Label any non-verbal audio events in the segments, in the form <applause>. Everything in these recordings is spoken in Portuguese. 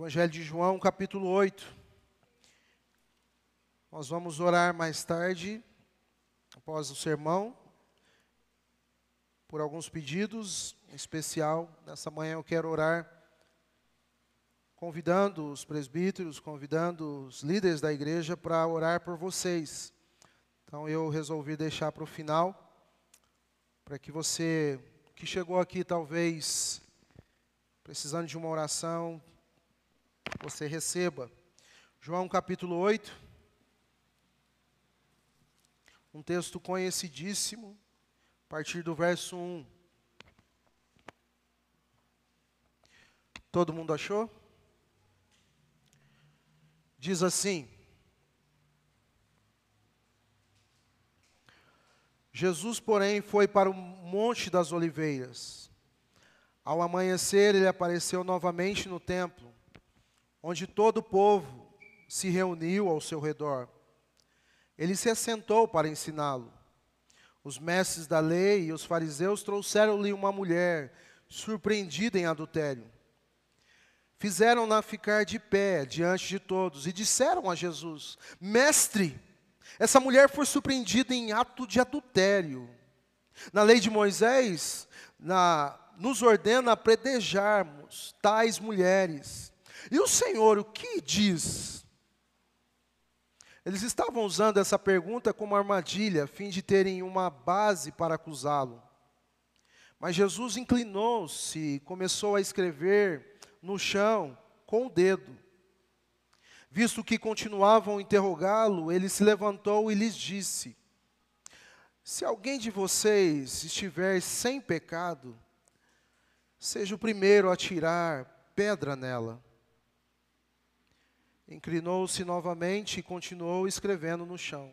Evangelho de João, capítulo 8. Nós vamos orar mais tarde, após o sermão, por alguns pedidos, em especial, nessa manhã eu quero orar convidando os presbíteros, convidando os líderes da igreja para orar por vocês. Então eu resolvi deixar para o final, para que você que chegou aqui talvez precisando de uma oração, você receba. João capítulo 8, um texto conhecidíssimo, a partir do verso 1. Todo mundo achou? Diz assim: Jesus, porém, foi para o Monte das Oliveiras. Ao amanhecer, ele apareceu novamente no templo, onde todo o povo se reuniu ao seu redor. Ele se assentou para ensiná-lo. Os mestres da lei e os fariseus trouxeram-lhe uma mulher surpreendida em adultério. Fizeram-na ficar de pé diante de todos e disseram a Jesus: Mestre, essa mulher foi surpreendida em ato de adultério. Na lei de Moisés, na, nos ordena predejarmos tais mulheres. E o Senhor, o que diz? Eles estavam usando essa pergunta como armadilha, a fim de terem uma base para acusá-lo. Mas Jesus inclinou-se e começou a escrever no chão com o dedo. Visto que continuavam a interrogá-lo, ele se levantou e lhes disse: Se alguém de vocês estiver sem pecado, seja o primeiro a tirar pedra nela. Inclinou-se novamente e continuou escrevendo no chão.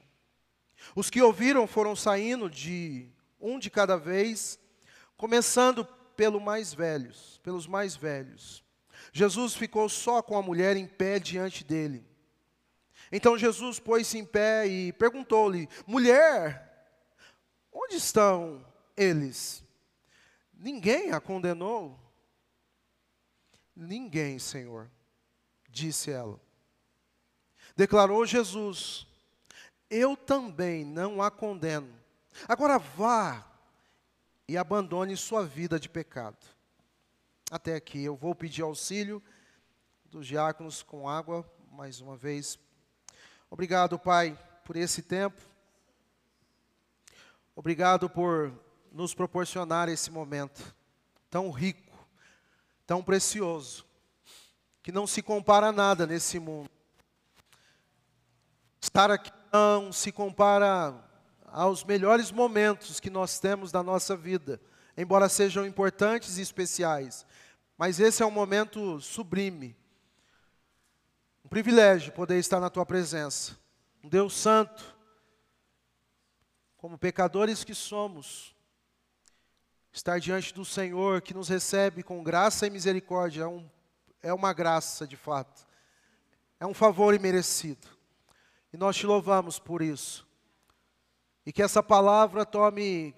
Os que ouviram foram saindo de um de cada vez, começando pelo mais velhos, pelos mais velhos. Jesus ficou só com a mulher em pé diante dele. Então Jesus pôs-se em pé e perguntou-lhe: Mulher, onde estão eles? Ninguém a condenou? Ninguém, Senhor, disse ela. Declarou Jesus: Eu também não a condeno. Agora vá e abandone sua vida de pecado até aqui. Eu vou pedir auxílio dos diáconos com água, mais uma vez. Obrigado, Pai, por esse tempo. Obrigado por nos proporcionar esse momento tão rico, tão precioso, que não se compara a nada nesse mundo. Estar aqui não se compara aos melhores momentos que nós temos da nossa vida, embora sejam importantes e especiais. Mas esse é um momento sublime. Um privilégio poder estar na tua presença. Um Deus santo, como pecadores que somos, estar diante do Senhor que nos recebe com graça e misericórdia é, um, é uma graça de fato. É um favor imerecido. E nós te louvamos por isso. E que essa palavra tome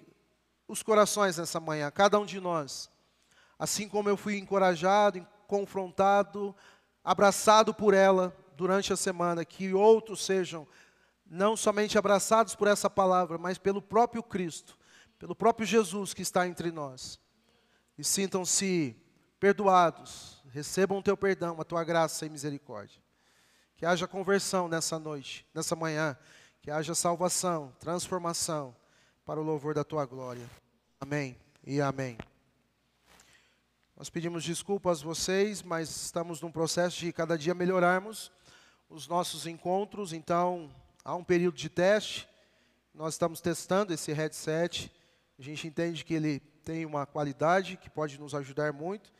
os corações nessa manhã, cada um de nós assim como eu fui encorajado, confrontado, abraçado por ela durante a semana, que outros sejam não somente abraçados por essa palavra, mas pelo próprio Cristo, pelo próprio Jesus que está entre nós. E sintam-se perdoados, recebam o teu perdão, a tua graça e misericórdia. Que haja conversão nessa noite, nessa manhã, que haja salvação, transformação para o louvor da tua glória. Amém e amém. Nós pedimos desculpas a vocês, mas estamos num processo de cada dia melhorarmos os nossos encontros, então há um período de teste. Nós estamos testando esse headset. A gente entende que ele tem uma qualidade que pode nos ajudar muito.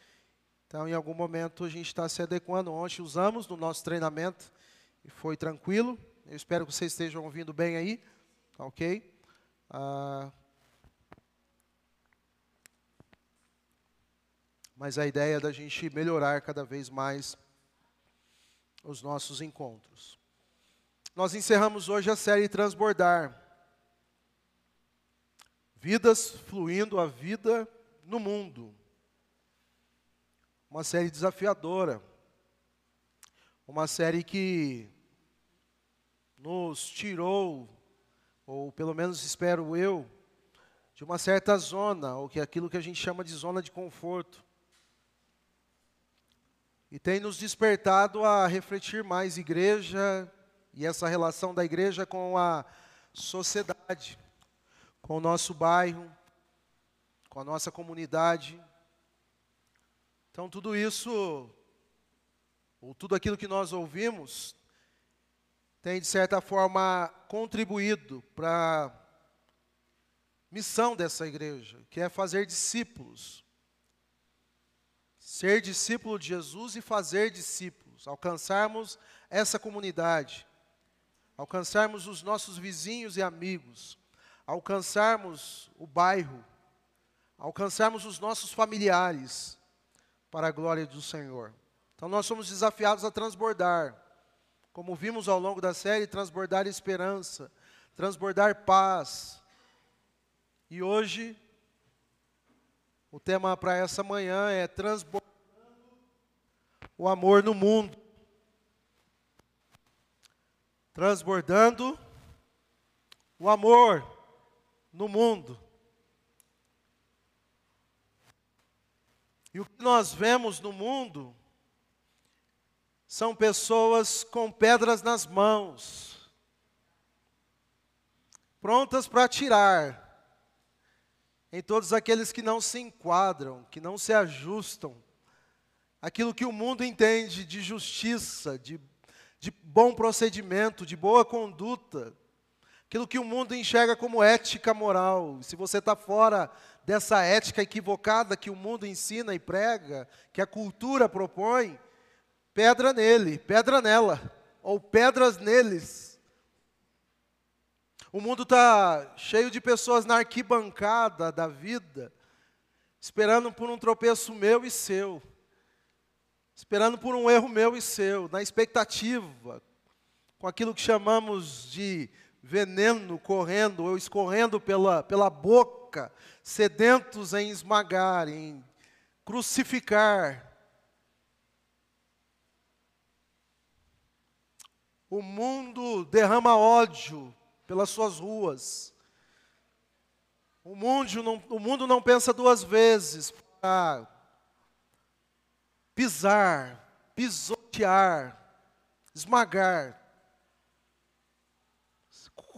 Então, em algum momento, a gente está se adequando. Ontem usamos no nosso treinamento e foi tranquilo. Eu espero que vocês estejam ouvindo bem aí. Ok? Ah, mas a ideia é da gente melhorar cada vez mais os nossos encontros. Nós encerramos hoje a série Transbordar. Vidas fluindo a vida no mundo. Uma série desafiadora. uma série que nos tirou, ou pelo menos espero eu, de uma certa zona, ou que é aquilo que a gente chama de zona de conforto. E tem nos despertado a refletir mais igreja e essa relação da igreja com a sociedade, com o nosso bairro, com a nossa comunidade. Então, tudo isso, ou tudo aquilo que nós ouvimos, tem de certa forma contribuído para a missão dessa igreja, que é fazer discípulos. Ser discípulo de Jesus e fazer discípulos, alcançarmos essa comunidade, alcançarmos os nossos vizinhos e amigos, alcançarmos o bairro, alcançarmos os nossos familiares para a glória do Senhor. Então nós somos desafiados a transbordar, como vimos ao longo da série, transbordar esperança, transbordar paz. E hoje o tema para essa manhã é transbordando o amor no mundo. Transbordando o amor no mundo. E o que nós vemos no mundo são pessoas com pedras nas mãos, prontas para atirar em todos aqueles que não se enquadram, que não se ajustam, aquilo que o mundo entende de justiça, de, de bom procedimento, de boa conduta, aquilo que o mundo enxerga como ética moral. Se você está fora dessa ética equivocada que o mundo ensina e prega, que a cultura propõe, pedra nele, pedra nela, ou pedras neles. O mundo está cheio de pessoas na arquibancada da vida, esperando por um tropeço meu e seu, esperando por um erro meu e seu, na expectativa, com aquilo que chamamos de veneno correndo ou escorrendo pela, pela boca, sedentos em esmagar, em crucificar. O mundo derrama ódio pelas suas ruas. O mundo não, o mundo não pensa duas vezes para pisar, pisotear, esmagar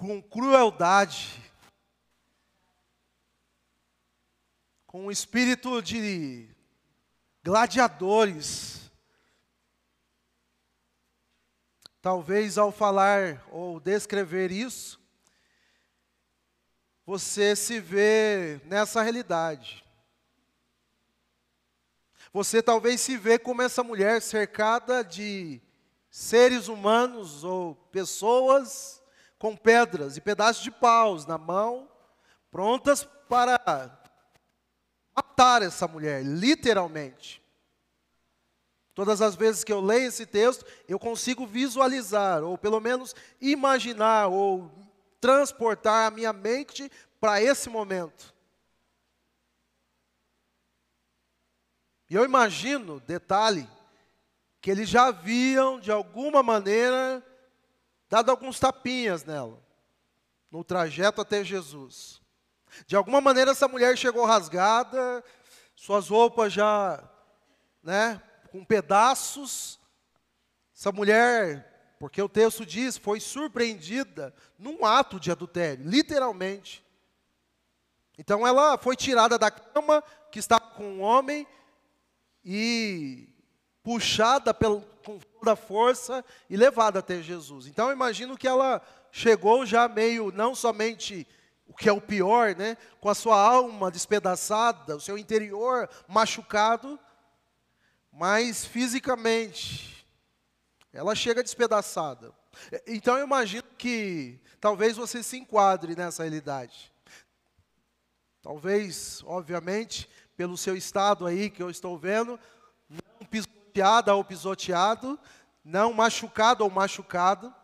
com crueldade, com um espírito de gladiadores. Talvez ao falar ou descrever isso, você se vê nessa realidade. Você talvez se vê como essa mulher cercada de seres humanos ou pessoas com pedras e pedaços de paus na mão, prontas para matar essa mulher, literalmente. Todas as vezes que eu leio esse texto, eu consigo visualizar, ou pelo menos imaginar, ou transportar a minha mente para esse momento. E eu imagino, detalhe, que eles já haviam, de alguma maneira, dado alguns tapinhas nela, no trajeto até Jesus. De alguma maneira essa mulher chegou rasgada, suas roupas já, né, com pedaços. Essa mulher, porque o texto diz, foi surpreendida num ato de adultério, literalmente. Então ela foi tirada da cama que estava com um homem e puxada pelo, com toda a força e levada até Jesus. Então eu imagino que ela chegou já meio, não somente o que é o pior, né, com a sua alma despedaçada, o seu interior machucado, mas fisicamente ela chega despedaçada. Então eu imagino que talvez você se enquadre nessa realidade. Talvez, obviamente, pelo seu estado aí que eu estou vendo, não pisoteada ou pisoteado, não machucado ou machucado,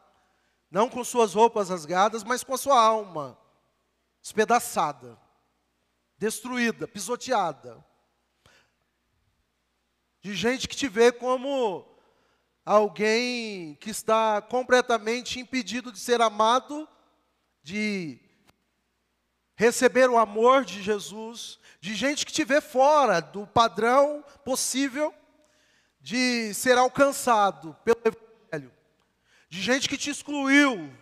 não com suas roupas rasgadas, mas com a sua alma despedaçada, destruída, pisoteada. De gente que te vê como alguém que está completamente impedido de ser amado, de receber o amor de Jesus, de gente que te vê fora do padrão possível de ser alcançado pelo Evangelho, de gente que te excluiu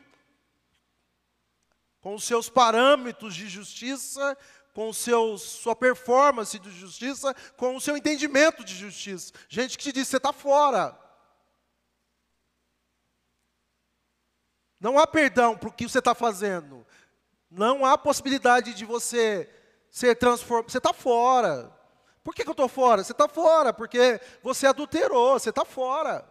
com os seus parâmetros de justiça, com o seu, sua performance de justiça, com o seu entendimento de justiça. Gente que te diz, você está fora. Não há perdão para o que você está fazendo. Não há possibilidade de você ser transformado. Você está fora. Por que, que eu estou fora? Você está fora, porque você adulterou, você está fora.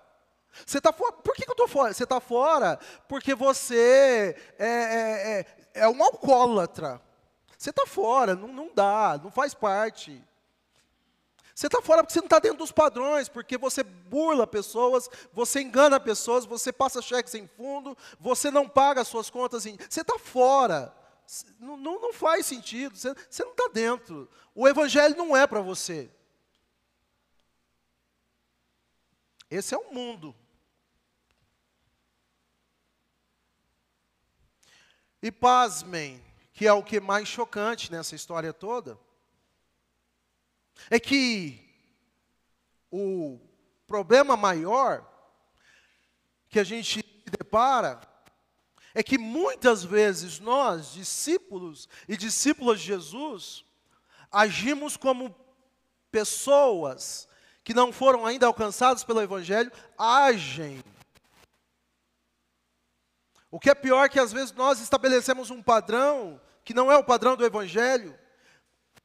Você está fora. Por que, que eu estou fora? Você está fora porque você é, é, é, é um alcoólatra. Você está fora, não, não dá, não faz parte. Você está fora porque você não está dentro dos padrões, porque você burla pessoas, você engana pessoas, você passa cheques sem fundo, você não paga as suas contas. Em... Você está fora. Não, não, não, faz sentido, você, você não está dentro. O Evangelho não é para você. Esse é o mundo. E pasmem, que é o que é mais chocante nessa história toda, é que o problema maior que a gente se depara é que muitas vezes nós, discípulos e discípulas de Jesus, agimos como pessoas que não foram ainda alcançadas pelo Evangelho, agem. O que é pior é que às vezes nós estabelecemos um padrão que não é o padrão do Evangelho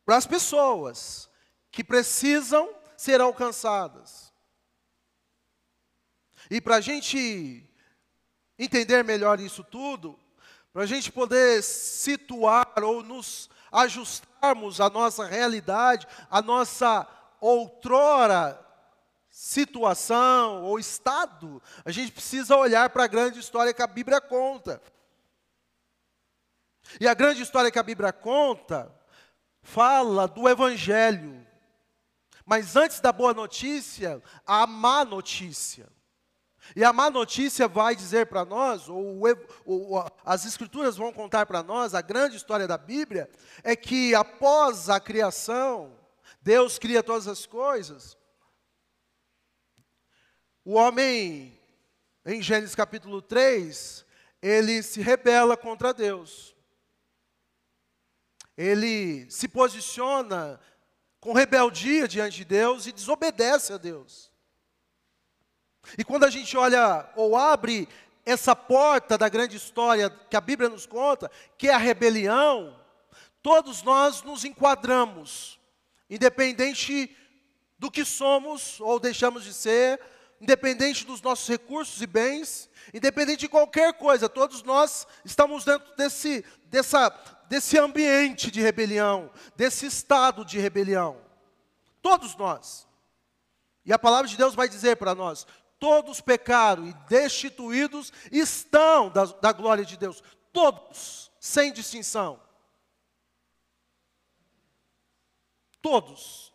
para as pessoas que precisam ser alcançadas. E para a gente entender melhor isso tudo, para a gente poder situar ou nos ajustarmos à nossa realidade, à nossa outrora situação ou estado, a gente precisa olhar para a grande história que a Bíblia conta. E a grande história que a Bíblia conta fala do Evangelho. Mas antes da boa notícia, a má notícia. E a má notícia vai dizer para nós, ou, ou, as Escrituras vão contar para nós, a grande história da Bíblia, é que após a criação, Deus cria todas as coisas. O homem, em Gênesis capítulo 3, ele se rebela contra Deus. Ele se posiciona com rebeldia diante de Deus e desobedece a Deus. E quando a gente olha ou abre essa porta da grande história que a Bíblia nos conta, que é a rebelião, todos nós nos enquadramos, independente do que somos ou deixamos de ser, independente dos nossos recursos e bens, independente de qualquer coisa, todos nós estamos dentro desse, dessa, desse ambiente de rebelião, desse estado de rebelião. Todos nós. E a palavra de Deus vai dizer para nós: todos pecaram e destituídos estão da, da glória de Deus. Todos, sem distinção. Todos.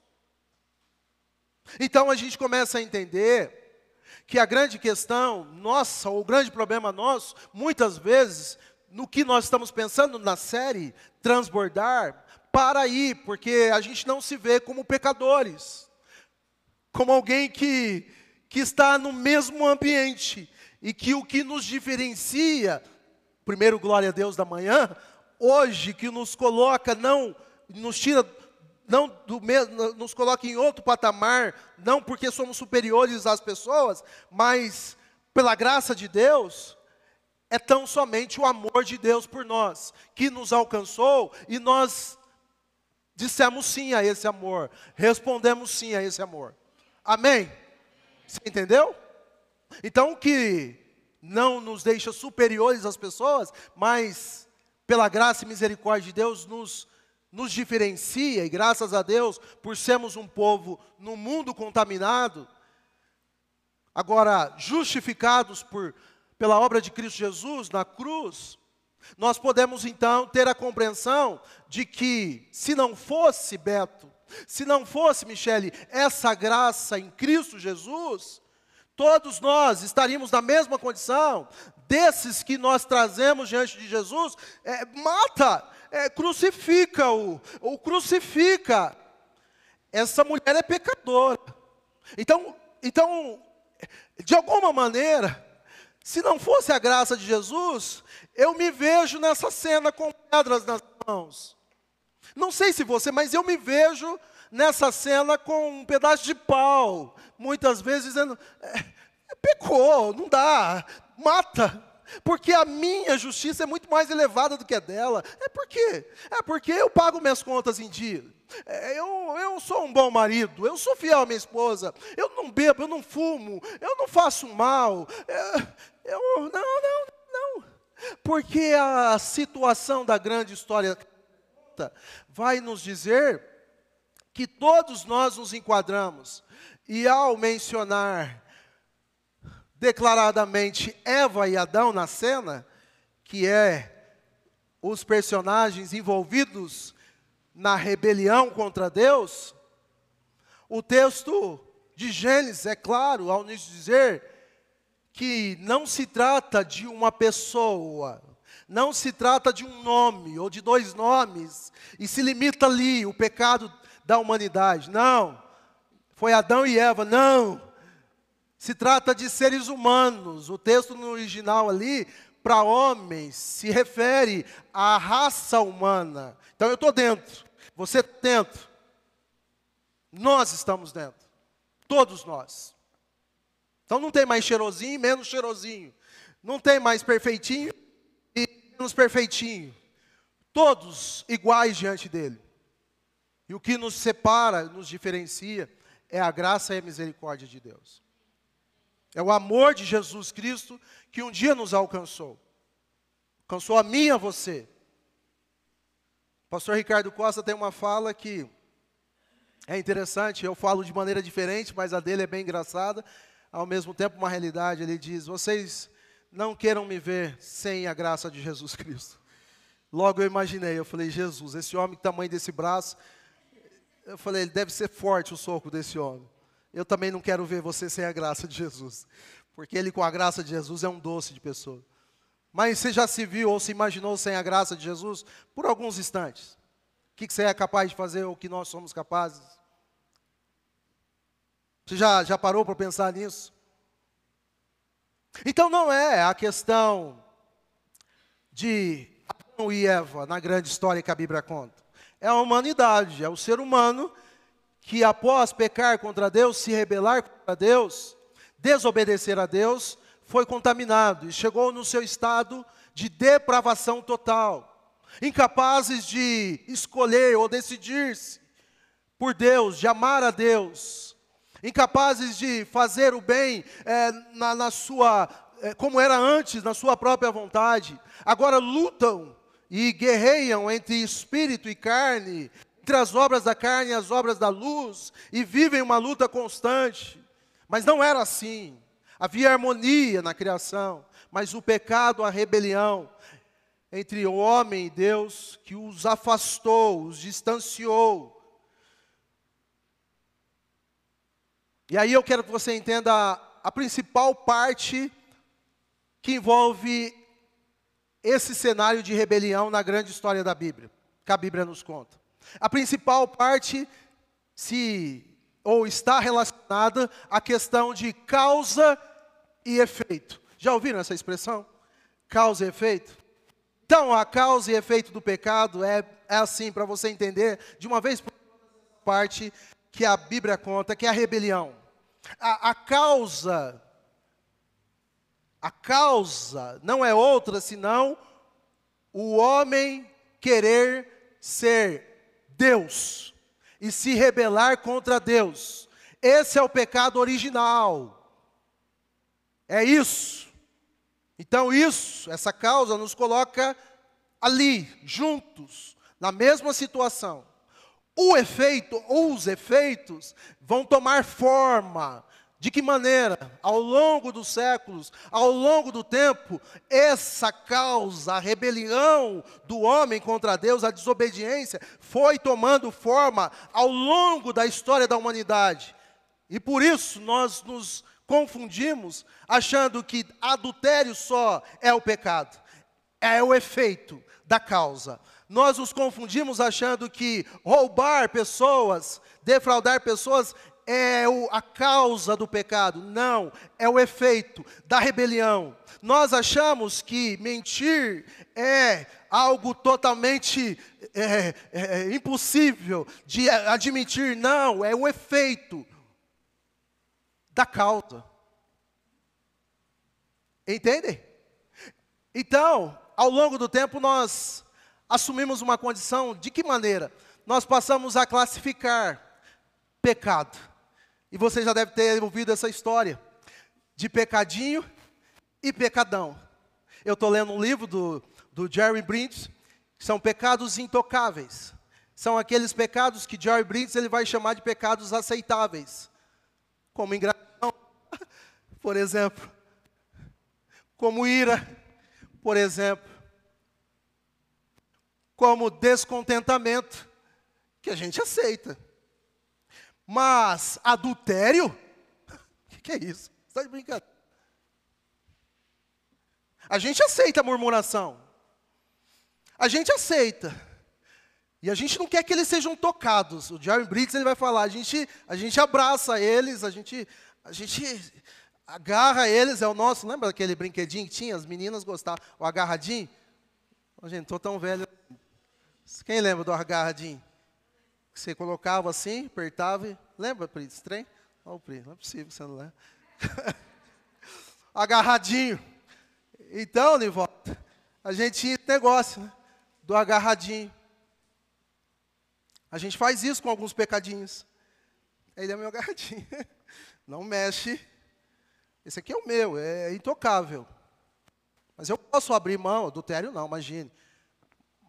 Então a gente começa a entender que a grande questão nossa, ou o grande problema nosso, muitas vezes, no que nós estamos pensando na série Transbordar, para aí, porque a gente não se vê como pecadores, como alguém que que está no mesmo ambiente e que o que nos diferencia, primeiro glória a Deus da manhã, hoje que nos coloca não nos tira não do mesmo, nos coloca em outro patamar, não porque somos superiores às pessoas, mas pela graça de Deus, é tão somente o amor de Deus por nós, que nos alcançou e nós dissemos sim a esse amor, respondemos sim a esse amor. Amém? Você entendeu? Então, o que não nos deixa superiores às pessoas, mas pela graça e misericórdia de Deus nos, nos diferencia, e graças a Deus, por sermos um povo no mundo contaminado, agora justificados por, pela obra de Cristo Jesus na cruz, nós podemos então ter a compreensão de que, se não fosse Beto, se não fosse, Michele, essa graça em Cristo Jesus, Todos nós estaríamos na mesma condição desses que nós trazemos diante de Jesus. É, mata, é, crucifica-o, ou crucifica. Essa mulher é pecadora. Então, então, de alguma maneira, se não fosse a graça de Jesus, eu me vejo nessa cena com pedras nas mãos. Não sei se você, mas eu me vejo nessa cena com um pedaço de pau, muitas vezes dizendo: é, pecou, não dá, mata. Porque a minha justiça é muito mais elevada do que a dela. É por quê? É porque eu pago minhas contas em dia. É, eu, eu sou um bom marido, eu sou fiel à minha esposa, eu não bebo, eu não fumo, eu não faço mal. É, eu, não, não, não. Porque a situação da grande história vai nos dizer que todos nós nos enquadramos. E ao mencionar declaradamente Eva e Adão na cena, que é os personagens envolvidos na rebelião contra Deus, o texto de Gênesis é claro ao nos dizer que não se trata de uma pessoa, não se trata de um nome ou de dois nomes, e se limita ali o pecado da humanidade. Não. Foi Adão e Eva. Não. Se trata de seres humanos. O texto no original ali, para homens, se refere à raça humana. Então eu estou dentro. Você está dentro. Nós estamos dentro. Todos nós. Então não tem mais cheirosinho menos cheirosinho. Não tem mais perfeitinho e menos perfeitinho. Todos iguais diante dele. E o que nos separa, nos diferencia, é a graça e a misericórdia de Deus. É o amor de Jesus Cristo que um dia nos alcançou. Alcançou a mim e a você. O pastor Ricardo Costa tem uma fala que é interessante, eu falo de maneira diferente, mas a dele é bem engraçada, ao mesmo tempo uma realidade. Ele diz: Vocês não queiram me ver sem a graça de Jesus Cristo. Logo eu imaginei, eu falei: Jesus, esse homem, tamanho desse braço, eu falei, ele deve ser forte o soco desse homem. Eu também não quero ver você sem a graça de Jesus. Porque ele com a graça de Jesus é um doce de pessoa. Mas você já se viu ou se imaginou sem a graça de Jesus por alguns instantes? O que você é capaz de fazer ou o que nós somos capazes? Você já, já parou para pensar nisso? Então não é a questão de Adão e Eva na grande história que a Bíblia conta é a humanidade, é o ser humano que, após pecar contra Deus, se rebelar contra Deus, desobedecer a Deus, foi contaminado e chegou no seu estado de depravação total, incapazes de escolher ou decidir-se por Deus, de amar a Deus, incapazes de fazer o bem é, na, na sua, é, como era antes, na sua própria vontade, agora lutam e guerreiam entre espírito e carne, entre as obras da carne e as obras da luz, e vivem uma luta constante. Mas não era assim. Havia harmonia na criação, mas o pecado, a rebelião entre o homem e Deus, que os afastou, os distanciou. E aí eu quero que você entenda a, a principal parte que envolve esse cenário de rebelião na grande história da Bíblia, que a Bíblia nos conta. A principal parte se ou está relacionada à questão de causa e efeito. Já ouviram essa expressão? Causa e efeito? Então, a causa e efeito do pecado é, é assim, para você entender, de uma vez por parte que a Bíblia conta, que é a rebelião. A, a causa a causa não é outra senão o homem querer ser Deus e se rebelar contra Deus. Esse é o pecado original. É isso. Então, isso, essa causa nos coloca ali, juntos, na mesma situação. O efeito, ou os efeitos, vão tomar forma, de que maneira, ao longo dos séculos, ao longo do tempo, essa causa, a rebelião do homem contra Deus, a desobediência, foi tomando forma ao longo da história da humanidade. E por isso nós nos confundimos achando que adultério só é o pecado, é o efeito da causa. Nós nos confundimos achando que roubar pessoas, defraudar pessoas é a causa do pecado. Não, é o efeito da rebelião. Nós achamos que mentir é algo totalmente é, é, é impossível de admitir. Não, é o efeito da causa. Entendem? Então, ao longo do tempo, nós assumimos uma condição de que maneira? Nós passamos a classificar pecado. E você já deve ter ouvido essa história de pecadinho e pecadão. Eu estou lendo um livro do, do Jerry Bridges, que são pecados intocáveis. São aqueles pecados que Jerry Bridges ele vai chamar de pecados aceitáveis. Como ingratidão, <laughs> por exemplo. Como ira, por exemplo. Como descontentamento, que a gente aceita. Mas adultério? O <laughs> que, que, é isso? Você está de brincadeira? A gente aceita a murmuração. A gente aceita. E a gente não quer que eles sejam tocados. O Jerry Briggs ele vai falar, a gente, a gente abraça eles, a gente, a gente agarra eles, é o nosso. Lembra aquele brinquedinho que tinha? As meninas gostavam, o agarradinho? Oh, gente, estou tão velho. Quem lembra do agarradinho? Que você colocava assim, apertava e... Lembra, Pri, desse trem? Oh, Pri, não é possível você não lembra. <laughs> Agarradinho. Então, Nivolta, a gente tinha esse negócio, né? Do agarradinho. A gente faz isso com alguns pecadinhos. Ele é meu agarradinho. <laughs> Não mexe. Esse aqui é o meu, é intocável. Mas eu posso abrir mão, adultério não, imagine.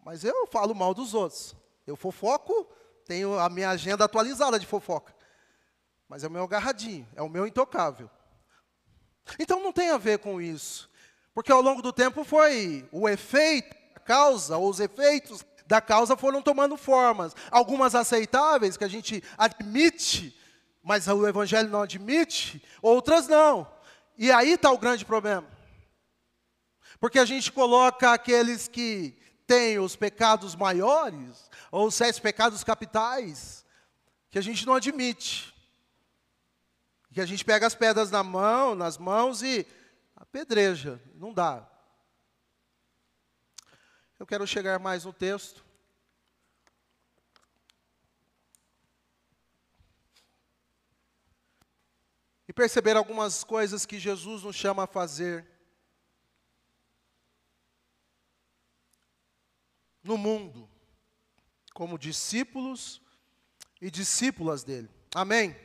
Mas eu falo mal dos outros. Eu fofoco, tenho a minha agenda atualizada de fofoca. Mas é o meu agarradinho, é o meu intocável. Então não tem a ver com isso. Porque ao longo do tempo foi o efeito, a causa, ou os efeitos da causa foram tomando formas. Algumas aceitáveis, que a gente admite, mas o Evangelho não admite, outras não. E aí está o grande problema. Porque a gente coloca aqueles que têm os pecados maiores, ou os sete pecados capitais, que a gente não admite. Que a gente pega as pedras na mão, nas mãos e apedreja. Não dá. Eu quero chegar mais no texto. E perceber algumas coisas que Jesus nos chama a fazer no mundo, como discípulos e discípulas dele. Amém?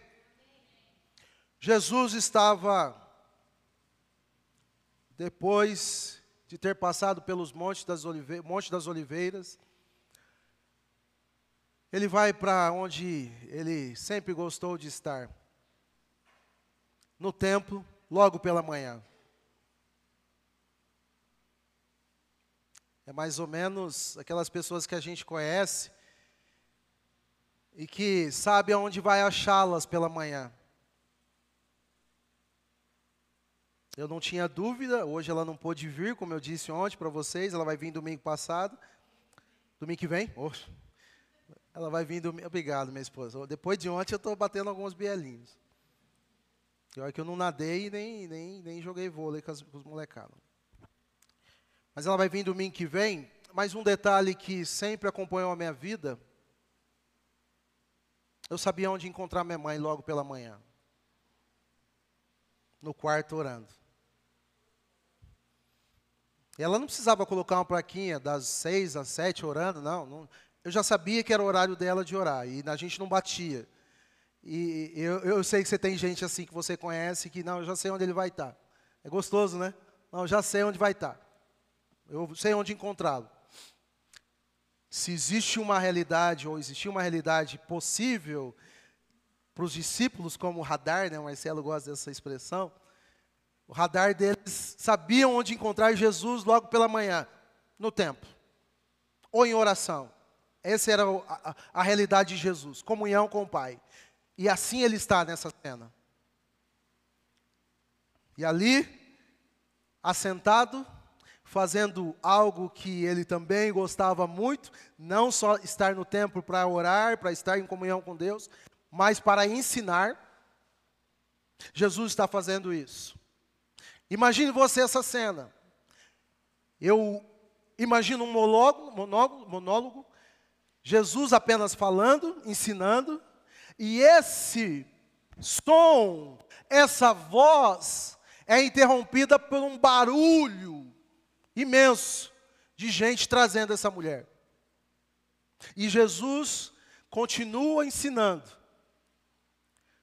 Jesus estava, depois de ter passado pelos montes das, Monte das Oliveiras, ele vai para onde ele sempre gostou de estar, no templo, logo pela manhã. É mais ou menos aquelas pessoas que a gente conhece e que sabe aonde vai achá-las pela manhã. Eu não tinha dúvida, hoje ela não pôde vir, como eu disse ontem para vocês, ela vai vir domingo passado. Domingo que vem? Oxe. Ela vai vir domingo. Obrigado, minha esposa. Depois de ontem eu estou batendo alguns bielinhos. É que eu não nadei nem, nem, nem joguei vôlei com, as, com os molecados. Mas ela vai vir domingo que vem. Mas um detalhe que sempre acompanhou a minha vida, eu sabia onde encontrar minha mãe logo pela manhã. No quarto orando. Ela não precisava colocar uma plaquinha das seis às sete orando, não, não. Eu já sabia que era o horário dela de orar e a gente não batia. E eu, eu sei que você tem gente assim que você conhece que, não, eu já sei onde ele vai estar. É gostoso, né? Não, eu já sei onde vai estar. Eu sei onde encontrá-lo. Se existe uma realidade, ou existia uma realidade possível para os discípulos, como o radar, né? O Marcelo gosta dessa expressão o radar deles sabiam onde encontrar Jesus logo pela manhã, no templo, ou em oração. Essa era a, a, a realidade de Jesus, comunhão com o Pai. E assim ele está nessa cena. E ali, assentado, fazendo algo que ele também gostava muito, não só estar no templo para orar, para estar em comunhão com Deus, mas para ensinar. Jesus está fazendo isso. Imagine você essa cena. Eu imagino um monólogo, monólogo, monólogo, Jesus apenas falando, ensinando, e esse som, essa voz é interrompida por um barulho imenso de gente trazendo essa mulher. E Jesus continua ensinando.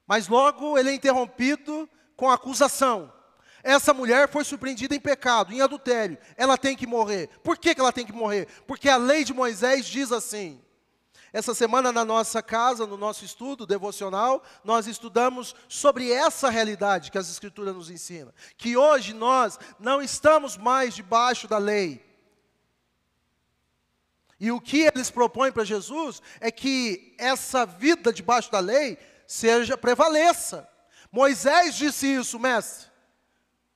Mas logo ele é interrompido com acusação. Essa mulher foi surpreendida em pecado, em adultério. Ela tem que morrer. Por que, que ela tem que morrer? Porque a lei de Moisés diz assim: essa semana, na nossa casa, no nosso estudo devocional, nós estudamos sobre essa realidade que as Escrituras nos ensinam. Que hoje nós não estamos mais debaixo da lei. E o que eles propõem para Jesus é que essa vida debaixo da lei seja prevaleça. Moisés disse isso, mestre.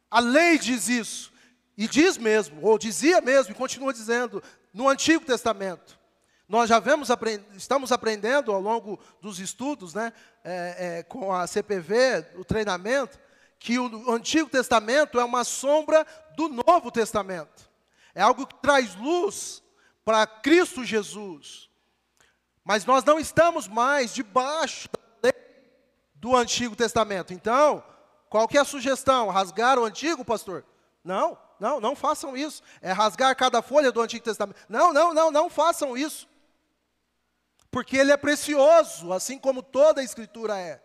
A lei diz isso. E diz mesmo, ou dizia mesmo, e continua dizendo, no Antigo Testamento. Nós já vemos, estamos aprendendo ao longo dos estudos, né, é, é, com a CPV, o treinamento, que o Antigo Testamento é uma sombra do Novo Testamento. É algo que traz luz para Cristo Jesus. Mas nós não estamos mais debaixo da lei do Antigo Testamento. Então, qual é a sugestão? Rasgar o Antigo, pastor? Não, não, não façam isso. É rasgar cada folha do Antigo Testamento. Não, não, não, não façam isso porque ele é precioso, assim como toda a Escritura é.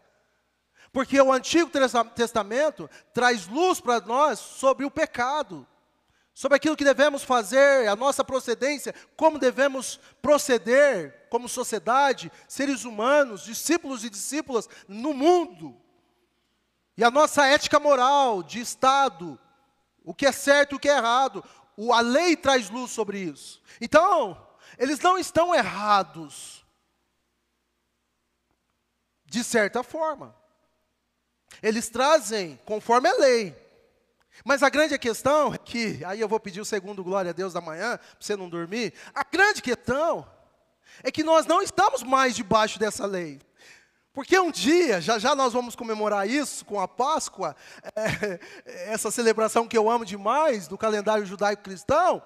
Porque o Antigo Testamento traz luz para nós sobre o pecado, sobre aquilo que devemos fazer, a nossa procedência, como devemos proceder como sociedade, seres humanos, discípulos e discípulas no mundo. E a nossa ética moral de Estado, o que é certo e o que é errado. a lei traz luz sobre isso. Então, eles não estão errados de certa forma. Eles trazem conforme a lei. Mas a grande questão é que, aí eu vou pedir o segundo glória a Deus da manhã, para você não dormir. A grande questão é que nós não estamos mais debaixo dessa lei. Porque um dia, já já nós vamos comemorar isso com a Páscoa, <laughs> é, essa celebração que eu amo demais do calendário judaico-cristão,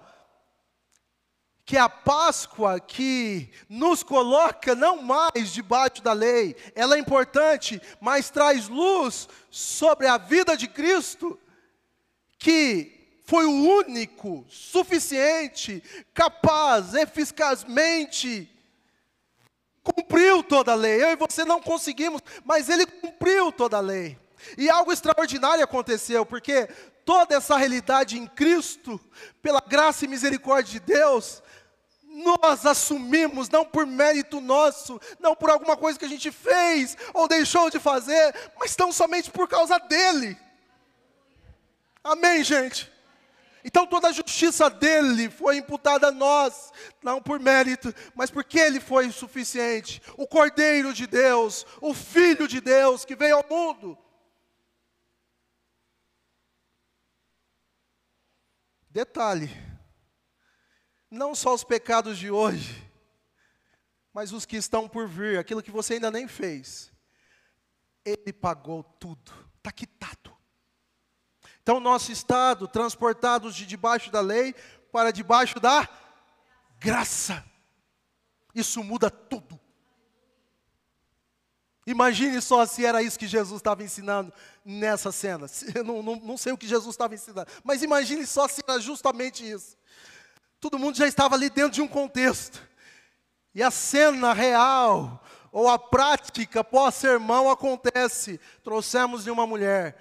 que a Páscoa que nos coloca não mais debaixo da lei, ela é importante, mas traz luz sobre a vida de Cristo, que foi o único, suficiente, capaz, eficazmente, cumpriu toda a lei. Eu e você não conseguimos, mas ele cumpriu toda a lei. E algo extraordinário aconteceu, porque toda essa realidade em Cristo, pela graça e misericórdia de Deus, nós assumimos, não por mérito nosso, não por alguma coisa que a gente fez ou deixou de fazer, mas tão somente por causa dele. Amém, gente? Então toda a justiça dele foi imputada a nós, não por mérito, mas porque ele foi suficiente. O Cordeiro de Deus, o Filho de Deus que veio ao mundo. Detalhe, não só os pecados de hoje, mas os que estão por vir, aquilo que você ainda nem fez. Ele pagou tudo, está quitado. Então, nosso estado, transportados de debaixo da lei para debaixo da graça. Isso muda tudo. Imagine só se era isso que Jesus estava ensinando nessa cena. <laughs> Eu não, não, não sei o que Jesus estava ensinando, mas imagine só se era justamente isso todo mundo já estava ali dentro de um contexto. E a cena real, ou a prática pós-sermão acontece. Trouxemos de uma mulher.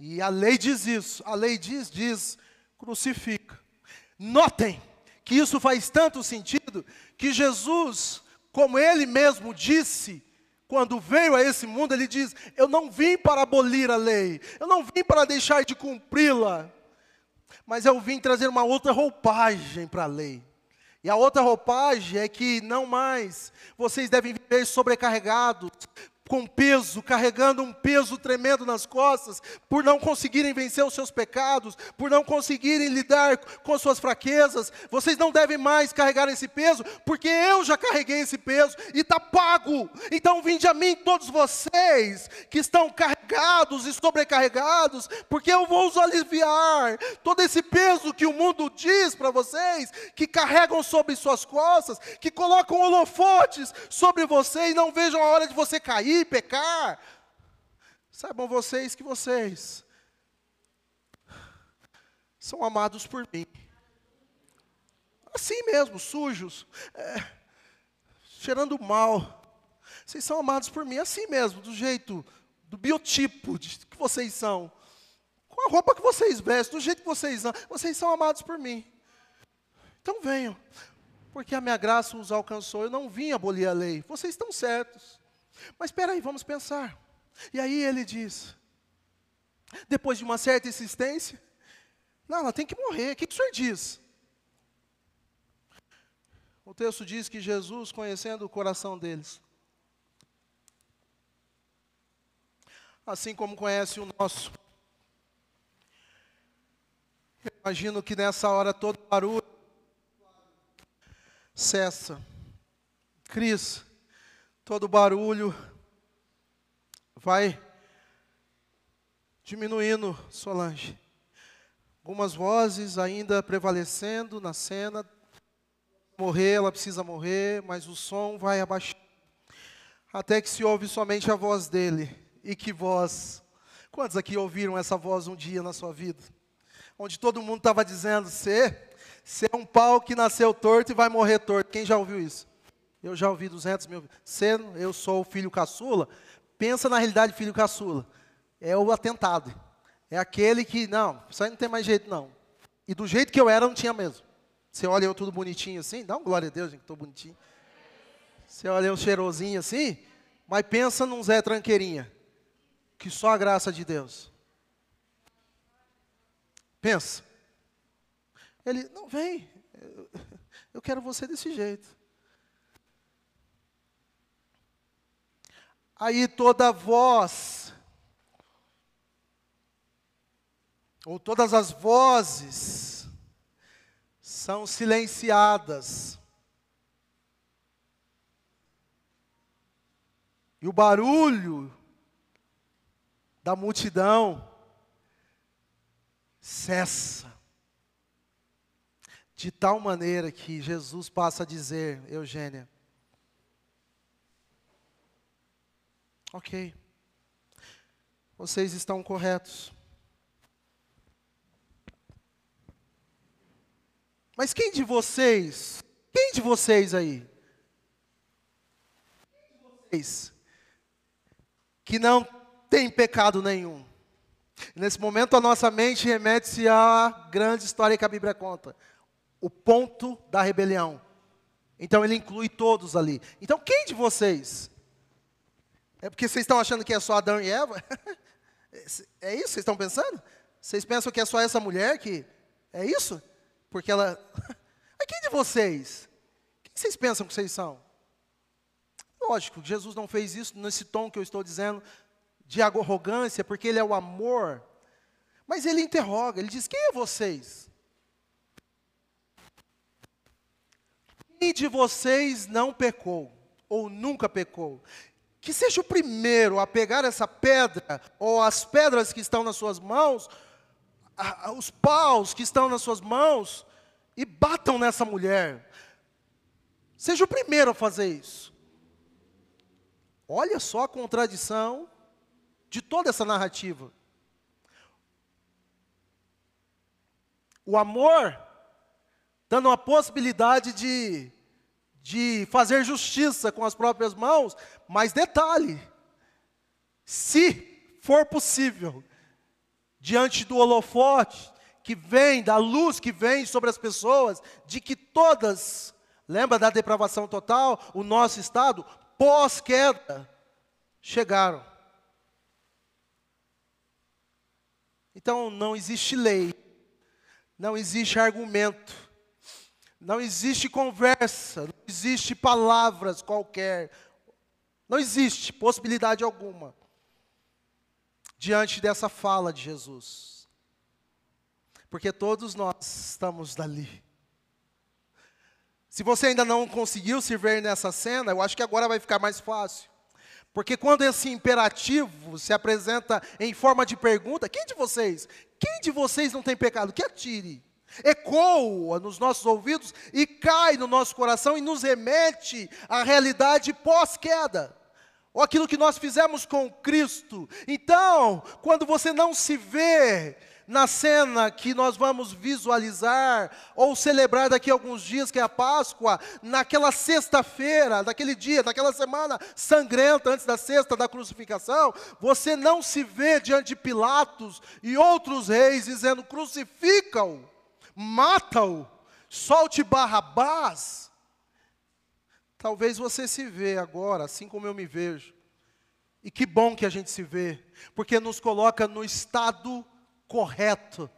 E a lei diz isso. A lei diz, diz, crucifica. Notem que isso faz tanto sentido que Jesus, como ele mesmo disse, quando veio a esse mundo, ele diz: Eu não vim para abolir a lei, eu não vim para deixar de cumpri-la, mas eu vim trazer uma outra roupagem para a lei. E a outra roupagem é que não mais vocês devem viver sobrecarregados com peso, carregando um peso tremendo nas costas, por não conseguirem vencer os seus pecados, por não conseguirem lidar com suas fraquezas. Vocês não devem mais carregar esse peso, porque eu já carreguei esse peso e está pago. Então vinde a mim todos vocês que estão carregados e sobrecarregados, porque eu vou os aliviar. Todo esse peso que o mundo diz para vocês, que carregam sobre suas costas, que colocam holofotes sobre você e não vejam a hora de você cair, pecar. Saibam vocês que vocês são amados por mim. Assim mesmo, sujos, é, cheirando mal. Vocês são amados por mim, assim mesmo, do jeito, do biotipo de, que vocês são. Com a roupa que vocês vestem, do jeito que vocês são. Vocês são amados por mim. Então venham, porque a minha graça os alcançou. Eu não vim abolir a lei. Vocês estão certos. Mas espera aí, vamos pensar. E aí ele diz, depois de uma certa insistência, não, ela tem que morrer. O que, o senhor diz? O texto diz que Jesus, conhecendo o coração deles, assim como conhece o nosso, eu imagino que nessa hora todo barulho cessa. Cris, todo barulho vai diminuindo, Solange. Algumas vozes ainda prevalecendo na cena. Morrer, ela precisa morrer, mas o som vai abaixar. Até que se ouve somente a voz dele. E que voz! Quantos aqui ouviram essa voz um dia na sua vida? Onde todo mundo estava dizendo: você é um pau que nasceu torto e vai morrer torto. Quem já ouviu isso? Eu já ouvi 200 mil. Você, eu sou o filho caçula. Pensa na realidade, filho caçula. É o atentado. É aquele que, não, isso aí não tem mais jeito, não. E do jeito que eu era, não tinha mesmo. Você olha eu tudo bonitinho assim, dá uma glória a Deus, gente, que estou bonitinho. Você olha eu cheirosinho assim, mas pensa num Zé Tranqueirinha, que só a graça de Deus. Pensa. Ele, não, vem, eu quero você desse jeito. Aí toda voz, ou todas as vozes, são silenciadas. E o barulho da multidão cessa. De tal maneira que Jesus passa a dizer, Eugênia, Ok. Vocês estão corretos. Mas quem de vocês, quem de vocês aí, vocês que não tem pecado nenhum? Nesse momento a nossa mente remete-se à grande história que a Bíblia conta, o ponto da rebelião. Então ele inclui todos ali. Então quem de vocês é porque vocês estão achando que é só Adão e Eva? <laughs> É isso que vocês estão pensando? Vocês pensam que é só essa mulher que. É isso? Porque ela. <laughs> Mas quem de vocês? Quem vocês pensam que vocês são? Lógico, Jesus não fez isso nesse tom que eu estou dizendo, de arrogância, porque Ele é o amor. Mas Ele interroga, Ele diz: quem é vocês? Quem de vocês não pecou? Ou nunca pecou? Que seja o primeiro a pegar essa pedra, ou as pedras que estão nas suas mãos, os paus que estão nas suas mãos, e batam nessa mulher. Seja o primeiro a fazer isso. Olha só a contradição de toda essa narrativa. O amor dando a possibilidade de de fazer justiça com as próprias mãos, mas detalhe: se for possível, diante do holofote que vem, da luz que vem sobre as pessoas, de que todas, lembra da depravação total, o nosso estado, pós-queda, chegaram. Então não existe lei, não existe argumento, não existe conversa, não existe palavras qualquer. Não existe possibilidade alguma diante dessa fala de Jesus. Porque todos nós estamos dali. Se você ainda não conseguiu se ver nessa cena, eu acho que agora vai ficar mais fácil. Porque quando esse imperativo se apresenta em forma de pergunta, quem de vocês, quem de vocês não tem pecado? Que atire. Ecoa nos nossos ouvidos e cai no nosso coração e nos remete à realidade pós-queda ou aquilo que nós fizemos com Cristo. Então, quando você não se vê na cena que nós vamos visualizar ou celebrar daqui a alguns dias, que é a Páscoa, naquela sexta-feira, daquele dia, daquela semana sangrenta antes da sexta da crucificação, você não se vê diante de Pilatos e outros reis dizendo: crucifica-o, mata-o, solte Barrabás. Talvez você se vê agora, assim como eu me vejo. E que bom que a gente se vê, porque nos coloca no estado correto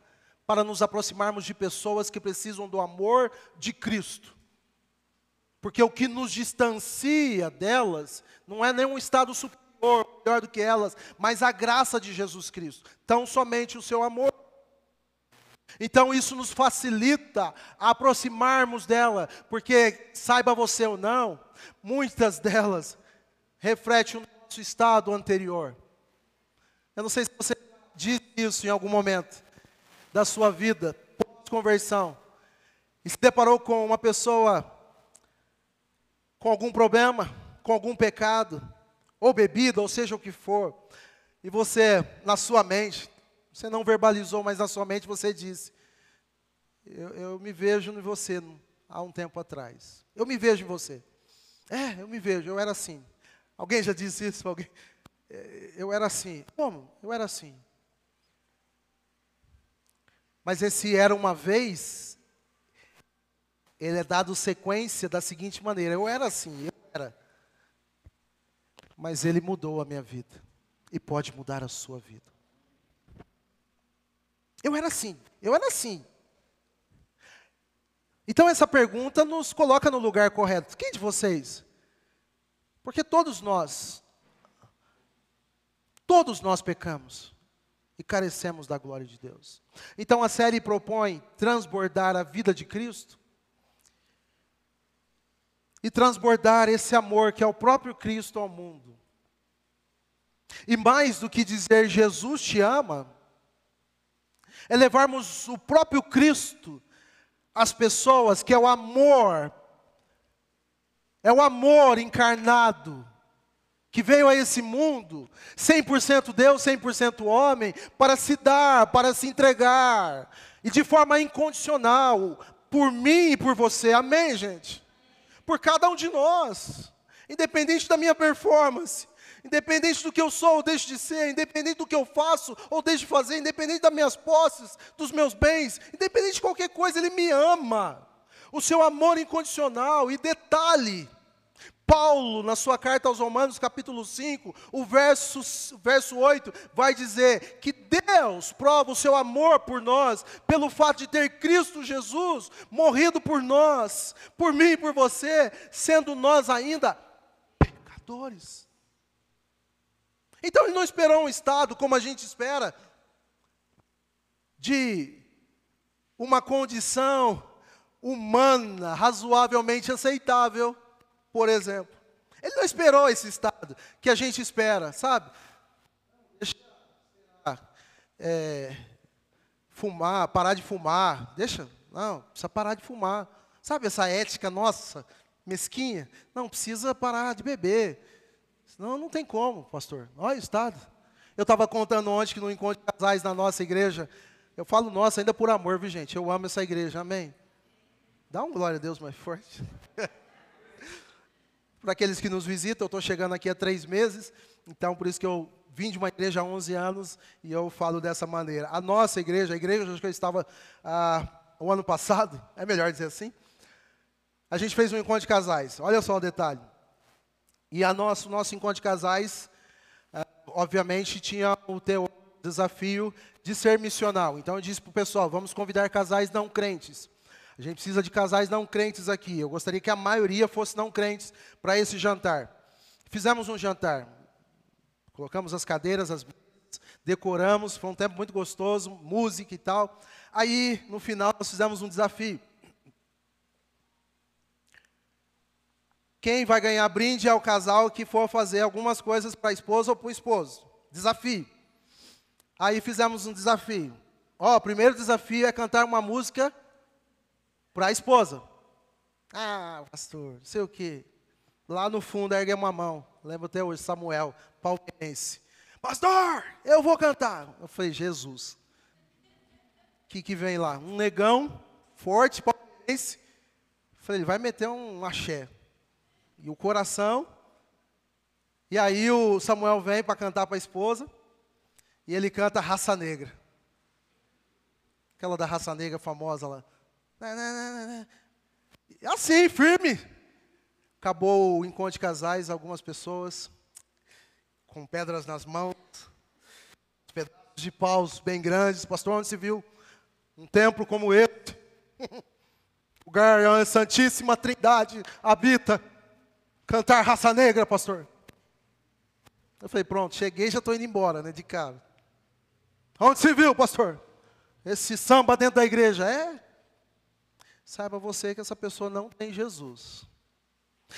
para nos aproximarmos de pessoas que precisam do amor de Cristo. Porque o que nos distancia delas não é nenhum estado superior, melhor do que elas, mas a graça de Jesus Cristo. Tão somente o seu amor. Então isso nos facilita a aproximarmos dela, porque saiba você ou não, muitas delas refletem o nosso estado anterior. Eu não sei se você disse isso em algum momento da sua vida, pós-conversão, e se deparou com uma pessoa com algum problema, com algum pecado, ou bebida, ou seja o que for, e você, na sua mente, você não verbalizou, mas na sua mente você disse: Eu, eu me vejo em você há um tempo atrás. Eu me vejo em você. É, eu me vejo, eu era assim. Alguém já disse isso? Alguém? É, eu era assim. Como? Eu era assim. Mas esse era uma vez, ele é dado sequência da seguinte maneira: eu era assim, eu era. Mas ele mudou a minha vida. E pode mudar a sua vida. Eu era assim, eu era assim. Então essa pergunta nos coloca no lugar correto. Quem de vocês? Porque todos nós, todos nós pecamos e carecemos da glória de Deus. Então a série propõe transbordar a vida de Cristo e transbordar esse amor que é o próprio Cristo ao mundo. E mais do que dizer Jesus te ama, é levarmos o próprio Cristo às pessoas, que é o amor, é o amor encarnado, que veio a esse mundo, 100% Deus, 100% homem, para se dar, para se entregar, e de forma incondicional, por mim e por você, amém, gente? Por cada um de nós, independente da minha performance, Independente do que eu sou ou deixo de ser, independente do que eu faço ou deixo de fazer, independente das minhas posses, dos meus bens, independente de qualquer coisa, Ele me ama. O seu amor incondicional. E detalhe, Paulo, na sua carta aos Romanos, capítulo 5, o verso, verso 8, vai dizer que Deus prova o seu amor por nós, pelo fato de ter Cristo Jesus morrido por nós, por mim e por você, sendo nós ainda pecadores. Então ele não esperou um Estado como a gente espera, de uma condição humana razoavelmente aceitável, por exemplo. Ele não esperou esse Estado que a gente espera, sabe? Deixa, é, fumar, parar de fumar, deixa, não, precisa parar de fumar. Sabe essa ética nossa, mesquinha? Não, precisa parar de beber Senão não tem como, pastor. Olha o estado. Eu estava contando ontem que no encontro de casais na nossa igreja, eu falo nossa ainda por amor, viu gente? Eu amo essa igreja, amém? Dá um glória a Deus mais forte. <laughs> Para aqueles que nos visitam, eu estou chegando aqui há três meses, então por isso que eu vim de uma igreja há 11 anos e eu falo dessa maneira. A nossa igreja, a igreja que eu estava ah, o ano passado, <laughs> é melhor dizer assim, a gente fez um encontro de casais. Olha só o detalhe. E a nosso, nosso encontro de casais, uh, obviamente, tinha o teu desafio de ser missional. Então eu disse para o pessoal, vamos convidar casais não crentes. A gente precisa de casais não crentes aqui. Eu gostaria que a maioria fosse não crentes para esse jantar. Fizemos um jantar. Colocamos as cadeiras, as decoramos, foi um tempo muito gostoso, música e tal. Aí, no final, nós fizemos um desafio. Quem vai ganhar brinde é o casal que for fazer algumas coisas para a esposa ou para o esposo. Desafio. Aí fizemos um desafio. Ó, o primeiro desafio é cantar uma música para a esposa. Ah, pastor, não sei o quê. Lá no fundo ergue uma mão. Lembro até hoje, Samuel, palmeirense. Pastor, eu vou cantar. Eu falei, Jesus. O que, que vem lá? Um negão, forte, palmeirense. Falei, ele vai meter um axé. E o coração. E aí o Samuel vem para cantar para a esposa. E ele canta Raça Negra. Aquela da raça negra famosa lá. Assim, firme. Acabou o encontro de casais, algumas pessoas com pedras nas mãos, pedaços de paus bem grandes. Pastor, onde se viu um templo como este? <laughs> lugar onde a Santíssima Trindade habita. Cantar raça negra, pastor. Eu falei, pronto, cheguei já estou indo embora, né, de cara. Onde se viu, pastor? Esse samba dentro da igreja, é? Saiba você que essa pessoa não tem Jesus.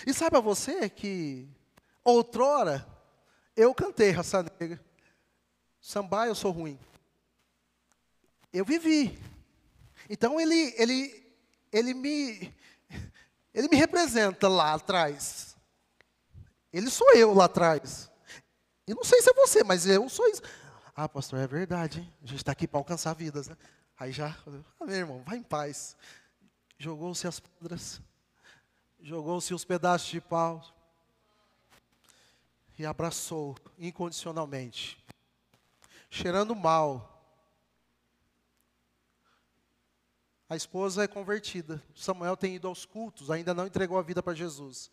E saiba você que outrora eu cantei raça negra. Samba eu sou ruim. Eu vivi. Então ele, ele, ele me, <laughs> ele me representa lá atrás. Ele sou eu lá atrás. E não sei se é você, mas eu sou isso. Ah, pastor, é verdade, hein? A gente está aqui para alcançar vidas, né? Aí já, ah, meu irmão, vai em paz. Jogou-se as pedras, jogou-se os pedaços de pau, e abraçou incondicionalmente, cheirando mal. A esposa é convertida. Samuel tem ido aos cultos, ainda não entregou a vida para Jesus.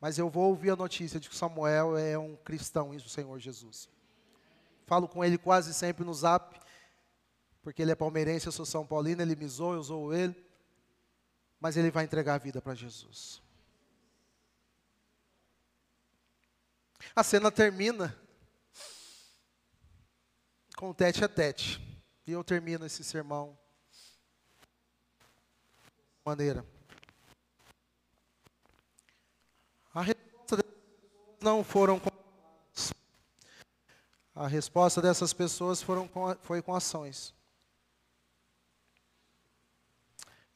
Mas eu vou ouvir a notícia de que Samuel é um cristão isso, Senhor Jesus. Falo com ele quase sempre no zap, porque ele é palmeirense, eu sou São Paulino, ele me zoou, eu zoo ele. Mas ele vai entregar a vida para Jesus. A cena termina com tete a tete. E eu termino esse sermão maneira. A resposta não foram a resposta dessas pessoas foram com, foi com ações.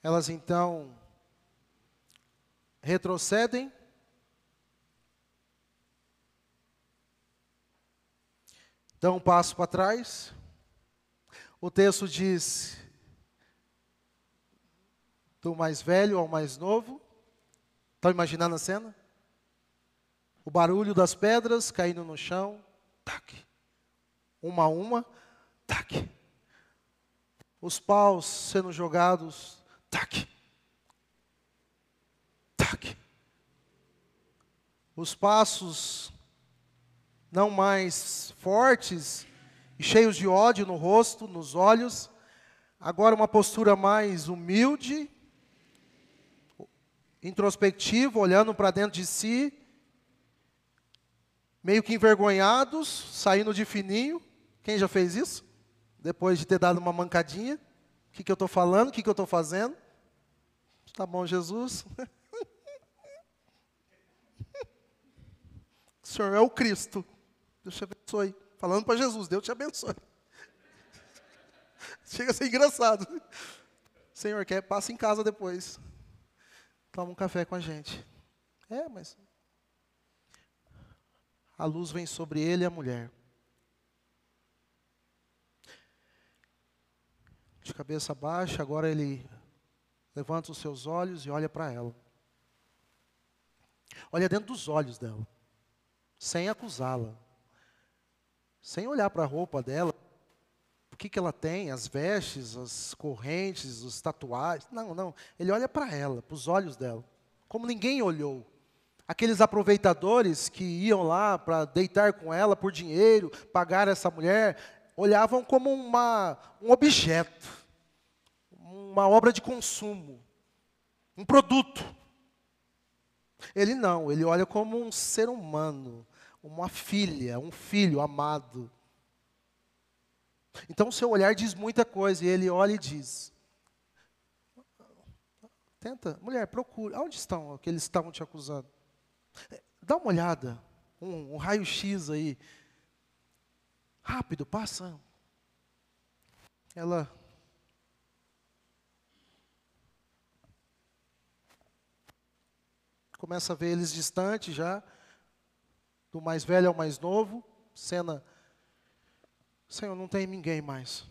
Elas então retrocedem dão um passo para trás. O texto diz: do mais velho ao mais novo. Estão imaginando a cena? O barulho das pedras caindo no chão, tac. Uma a uma, tac. Os paus sendo jogados, tac. Tac. Os passos não mais fortes e cheios de ódio no rosto, nos olhos, agora uma postura mais humilde, introspectiva, olhando para dentro de si, meio que envergonhados, saindo de fininho. Quem já fez isso? Depois de ter dado uma mancadinha. O que, que eu estou falando? O que, que eu estou fazendo? Tá bom, Jesus. <laughs> o Senhor é o Cristo. Deus te abençoe. Falando para Jesus, Deus te abençoe. <laughs> Chega a ser engraçado. Senhor, quer? Passa em casa depois. Toma um café com a gente. É, mas. A luz vem sobre ele e a mulher. De cabeça baixa, agora ele levanta os seus olhos e olha para ela. Olha dentro dos olhos dela, sem acusá-la sem olhar para a roupa dela, o que, que ela tem, as vestes, as correntes, os tatuagens. Não, não. Ele olha para ela, para os olhos dela, como ninguém olhou. Aqueles aproveitadores que iam lá para deitar com ela por dinheiro, pagar essa mulher, olhavam como uma, um objeto, uma obra de consumo, um produto. Ele não, ele olha como um ser humano, uma filha, um filho amado. Então o seu olhar diz muita coisa, e ele olha e diz: Tenta, mulher, procure. Onde estão aqueles que estavam te acusando? Dá uma olhada, um, um raio-x aí. Rápido, passa. Ela. Começa a ver eles distantes já, do mais velho ao mais novo. Cena. Senhor, não tem ninguém mais.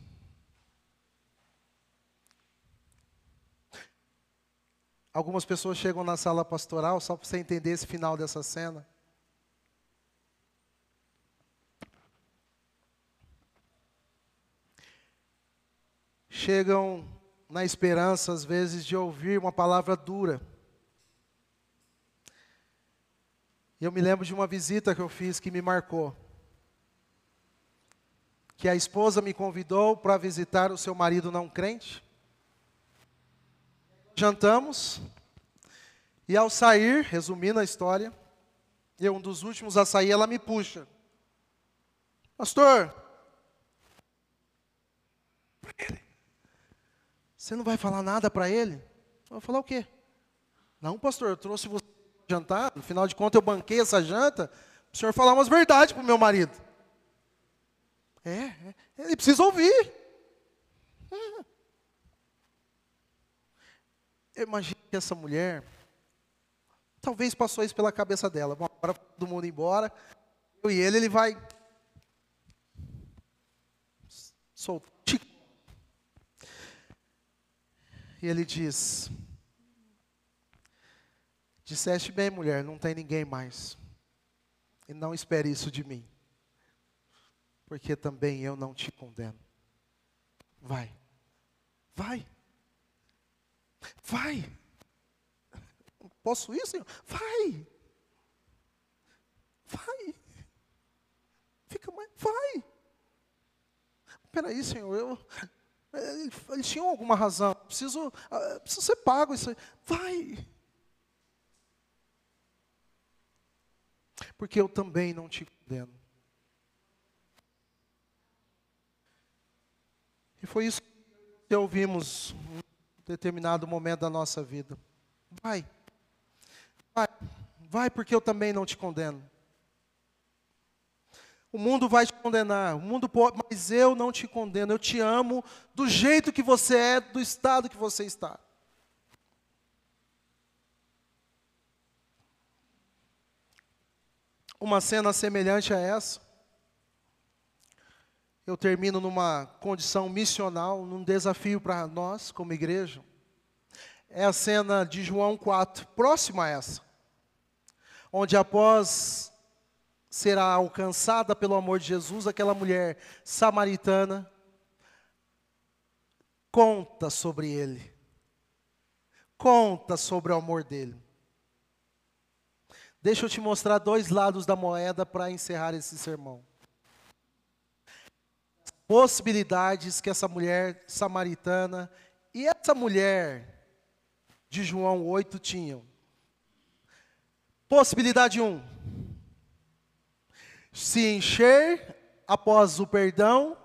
Algumas pessoas chegam na sala pastoral, só para você entender esse final dessa cena. Chegam na esperança, às vezes, de ouvir uma palavra dura. E eu me lembro de uma visita que eu fiz que me marcou. Que a esposa me convidou para visitar o seu marido não crente jantamos, e ao sair, resumindo a história, eu, um dos últimos a sair, ela me puxa. Pastor, você não vai falar nada para ele? Eu vou falar o quê? Não, pastor, eu trouxe você jantar, no final de contas eu banquei essa janta, para o senhor falar umas verdades para o meu marido. É, é, ele precisa ouvir. Eu imagino que essa mulher, talvez passou isso pela cabeça dela. Bom, agora todo mundo embora, eu e ele, ele vai soltar. E ele diz: Disseste bem, mulher, não tem ninguém mais. E não espere isso de mim, porque também eu não te condeno. Vai, vai. Vai. Posso ir, Senhor? Vai. Vai. Fica mais. Vai. Espera aí, Senhor. Eu, eles tinham alguma razão. Preciso, uh, preciso ser pago isso aí. Vai. Porque eu também não te condeno. E foi isso que ouvimos determinado momento da nossa vida. Vai. Vai. Vai porque eu também não te condeno. O mundo vai te condenar, o mundo pode, mas eu não te condeno. Eu te amo do jeito que você é, do estado que você está. Uma cena semelhante a essa eu termino numa condição missional, num desafio para nós, como igreja. É a cena de João 4, próxima a essa, onde após será alcançada pelo amor de Jesus, aquela mulher samaritana conta sobre ele, conta sobre o amor dele. Deixa eu te mostrar dois lados da moeda para encerrar esse sermão possibilidades que essa mulher samaritana e essa mulher de João 8 tinham. Possibilidade 1. Um, se encher após o perdão,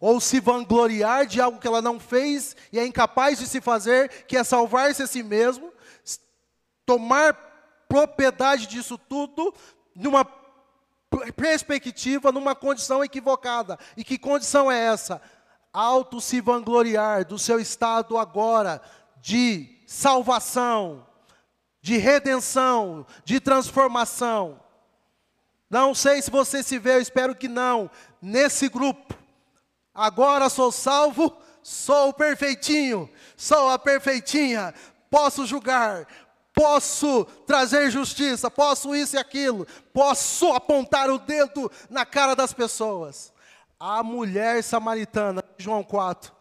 ou se vangloriar de algo que ela não fez e é incapaz de se fazer, que é salvar-se a si mesmo, tomar propriedade disso tudo, numa perspectiva numa condição equivocada. E que condição é essa? Auto se vangloriar do seu estado agora de salvação, de redenção, de transformação. Não sei se você se vê, eu espero que não, nesse grupo. Agora sou salvo, sou o perfeitinho, sou a perfeitinha, posso julgar, posso trazer justiça, posso isso e aquilo, posso apontar o dedo na cara das pessoas. A mulher samaritana, João 4,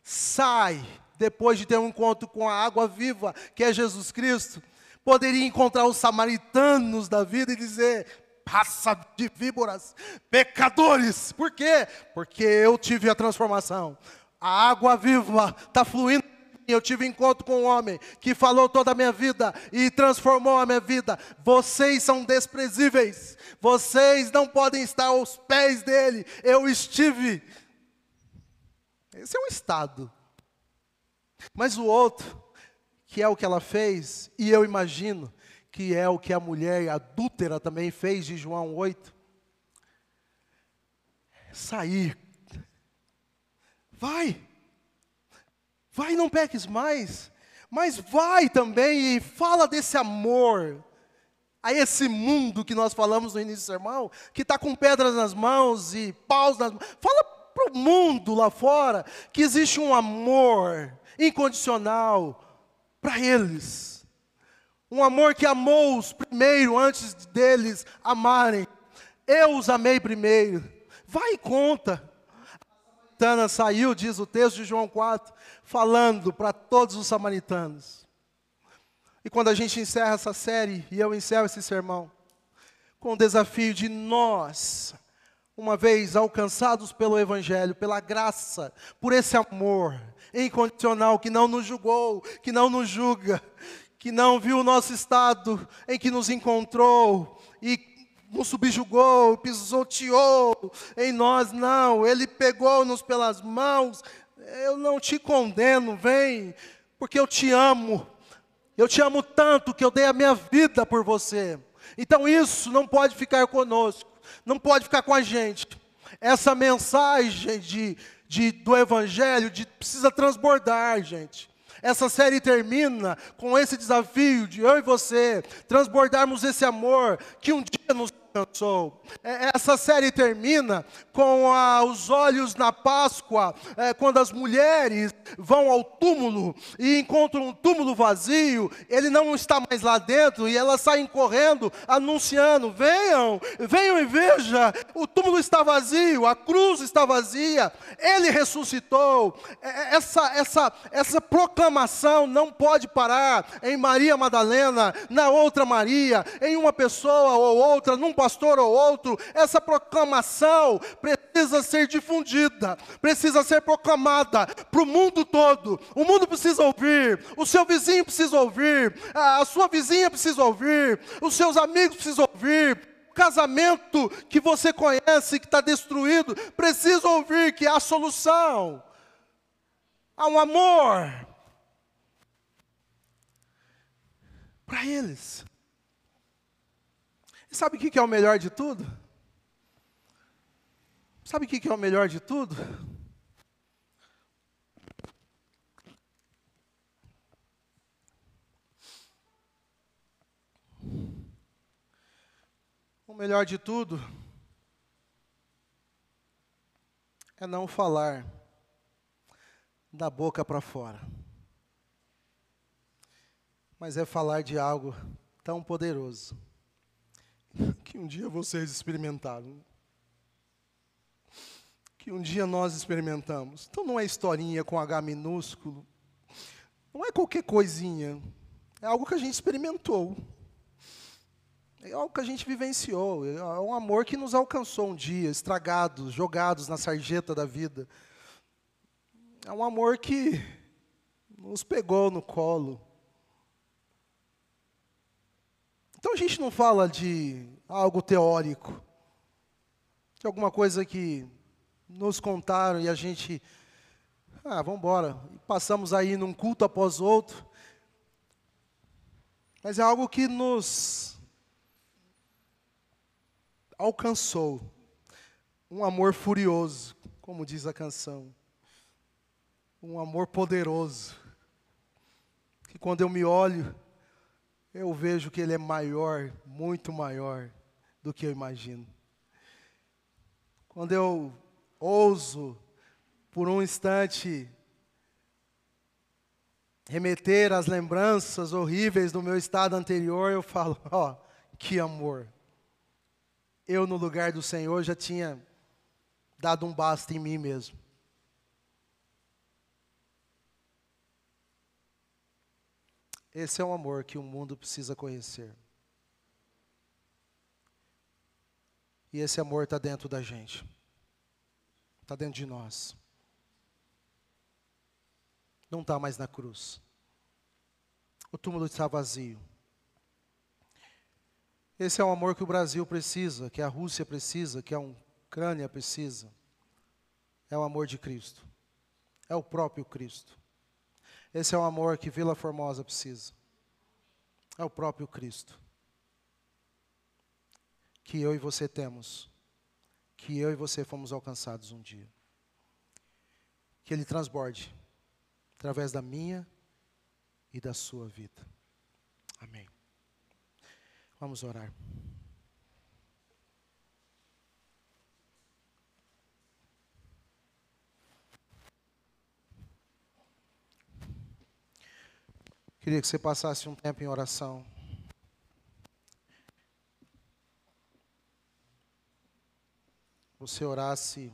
sai depois de ter um encontro com a água viva, que é Jesus Cristo, poderia encontrar os samaritanos da vida e dizer: passa de víboras, pecadores. Por quê? Porque eu tive a transformação. A água viva está fluindo eu tive encontro com um homem que falou toda a minha vida e transformou a minha vida. Vocês são desprezíveis. Vocês não podem estar aos pés dele. Eu estive. Esse é um estado. Mas o outro, que é o que ela fez, e eu imagino que é o que a mulher adúltera também fez de João 8. Sair. Vai. Vai, não peques mais. Mas vai também e fala desse amor a esse mundo que nós falamos no início do sermão, que está com pedras nas mãos e paus nas mãos. Fala para o mundo lá fora que existe um amor incondicional para eles. Um amor que amou-os primeiro antes deles amarem. Eu os amei primeiro. Vai e conta. Samaritana saiu, diz o texto de João 4, falando para todos os samaritanos. E quando a gente encerra essa série, e eu encerro esse sermão, com o desafio de nós, uma vez alcançados pelo Evangelho, pela graça, por esse amor incondicional que não nos julgou, que não nos julga, que não viu o nosso estado em que nos encontrou e nos subjugou, pisoteou em nós, não, Ele pegou-nos pelas mãos, eu não te condeno, vem, porque eu te amo. Eu te amo tanto que eu dei a minha vida por você. Então isso não pode ficar conosco, não pode ficar com a gente. Essa mensagem de, de, do Evangelho de, precisa transbordar, gente. Essa série termina com esse desafio de eu e você transbordarmos esse amor que um dia nos alcançou. É, essa série termina com a, os olhos na Páscoa, é, quando as mulheres vão ao túmulo e encontram um túmulo vazio, ele não está mais lá dentro e elas saem correndo, anunciando: venham, venham e veja, o túmulo está vazio, a cruz está vazia, ele ressuscitou. É, é, essa, essa, essa proclamação não pode parar em Maria Madalena, na outra Maria, em uma pessoa ou outra, num pastor ou outro, essa proclamação precisa ser difundida, precisa ser proclamada para o mundo todo. O mundo precisa ouvir, o seu vizinho precisa ouvir, a sua vizinha precisa ouvir, os seus amigos precisam ouvir. Casamento que você conhece, que está destruído, precisa ouvir que há solução. Há um amor para eles. Sabe o que é o melhor de tudo? Sabe o que é o melhor de tudo? O melhor de tudo é não falar da boca para fora, mas é falar de algo tão poderoso que um dia vocês experimentaram. Que um dia nós experimentamos. Então não é historinha com H minúsculo. Não é qualquer coisinha. É algo que a gente experimentou. É algo que a gente vivenciou. É um amor que nos alcançou um dia, estragados, jogados na sarjeta da vida. É um amor que nos pegou no colo. Então a gente não fala de algo teórico, de alguma coisa que nos contaram e a gente, ah, vamos embora, passamos aí num culto após outro, mas é algo que nos alcançou, um amor furioso, como diz a canção, um amor poderoso, que quando eu me olho, eu vejo que Ele é maior, muito maior do que eu imagino. Quando eu ouso, por um instante, remeter às lembranças horríveis do meu estado anterior, eu falo: <laughs> ó, oh, que amor. Eu, no lugar do Senhor, já tinha dado um basta em mim mesmo. Esse é um amor que o mundo precisa conhecer. E esse amor está dentro da gente, está dentro de nós. não está mais na cruz. O túmulo está vazio. Esse é o amor que o Brasil precisa, que a Rússia precisa, que a Ucrânia precisa. É o amor de Cristo. É o próprio Cristo. Esse é o amor que Vila Formosa precisa. É o próprio Cristo. Que eu e você temos. Que eu e você fomos alcançados um dia. Que Ele transborde através da minha e da sua vida. Amém. Vamos orar. Queria que você passasse um tempo em oração. Você orasse